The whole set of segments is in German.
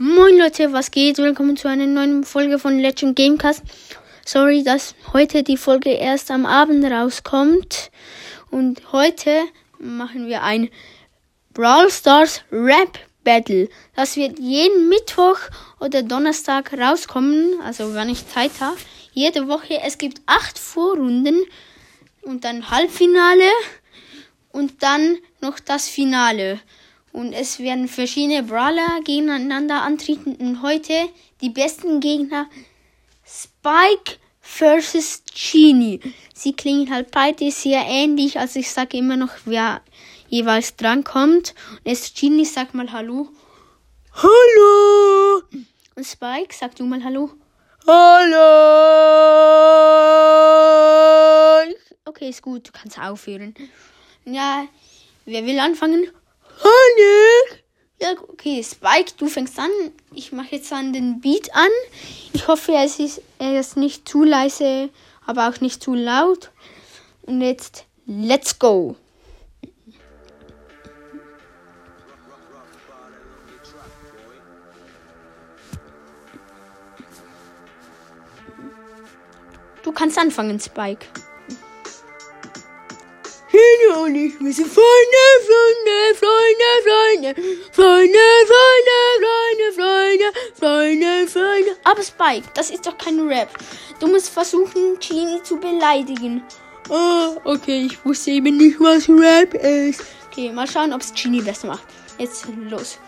Moin Leute, was geht? Willkommen zu einer neuen Folge von Legend Gamecast. Sorry, dass heute die Folge erst am Abend rauskommt. Und heute machen wir ein Brawl Stars Rap Battle. Das wird jeden Mittwoch oder Donnerstag rauskommen, also wenn ich Zeit habe. Jede Woche. Es gibt acht Vorrunden und dann Halbfinale und dann noch das Finale. Und es werden verschiedene Brawler gegeneinander antreten. Und heute die besten Gegner Spike versus Genie. Sie klingen halt beide sehr ähnlich. Also ich sage immer noch, wer jeweils drankommt. Und jetzt Genie sagt mal Hallo. Hallo! Und Spike, sag du mal Hallo. Hallo! Okay, ist gut, du kannst aufhören. Ja, wer will anfangen? Hallo! Ja, okay, Spike, du fängst an. Ich mache jetzt dann den Beat an. Ich hoffe, es ist, er ist nicht zu leise, aber auch nicht zu laut. Und jetzt, let's go! Du kannst anfangen, Spike. Und ich, sind Freunde, Freunde, Freunde, Freunde, Freunde, Freunde, Freunde, Freunde, Freunde, Freunde. Aber Spike, das ist doch kein Rap. Du musst versuchen, Genie zu beleidigen. Ah, okay, ich wusste eben nicht, was Rap ist. Okay, mal schauen, ob es Genie besser macht. Jetzt los.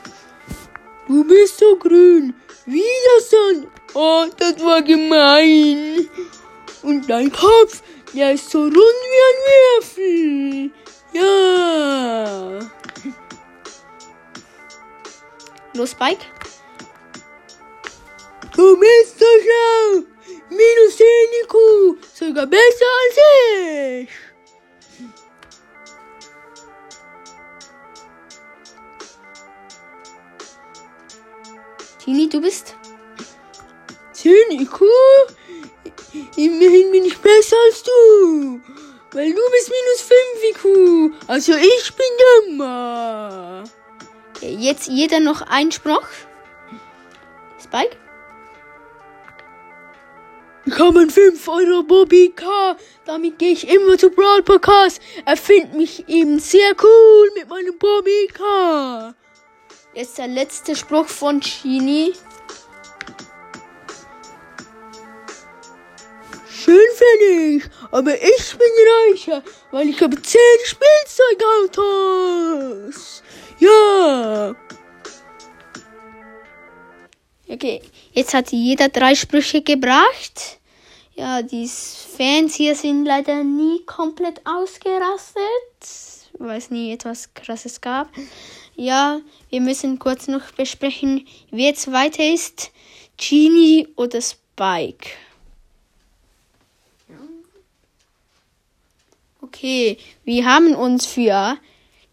Du bist so grün. Wie das dann? Oh, das war gemein. Und dein Kopf, der ist so rund wie ein Würfel. Ja. Los, Spike. Du bist so schlau. Minus 10 IQ. Sogar besser als ich. Tini, du bist 10 IQ? Jetzt jeder noch ein Spruch. Spike? Ich habe einen 5 Euro Bobby Car. Damit gehe ich immer zu Brawl Podcast. Er findet mich eben sehr cool mit meinem Bobby Car. Jetzt der letzte Spruch von Chini. Schön finde ich, aber ich bin reicher, weil ich habe 10 Spielzeugautos. Okay, jetzt hat jeder drei Sprüche gebracht. Ja, die Fans hier sind leider nie komplett ausgerastet, weil es nie etwas Krasses gab. Ja, wir müssen kurz noch besprechen, wer jetzt weiter ist, Genie oder Spike. Okay, wir haben uns für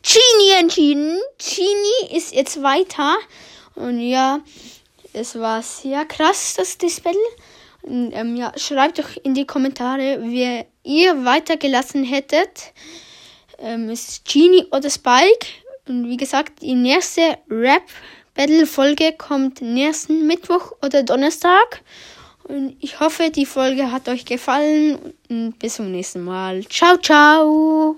Genie entschieden. Genie ist jetzt weiter. Und ja, es war sehr krass, das. Und, ähm, ja, schreibt doch in die Kommentare, wer ihr weitergelassen hättet. Ähm, ist Genie oder Spike. Und wie gesagt, die nächste Rap-Battle-Folge kommt nächsten Mittwoch oder Donnerstag. Und ich hoffe, die Folge hat euch gefallen. Und bis zum nächsten Mal. Ciao, ciao.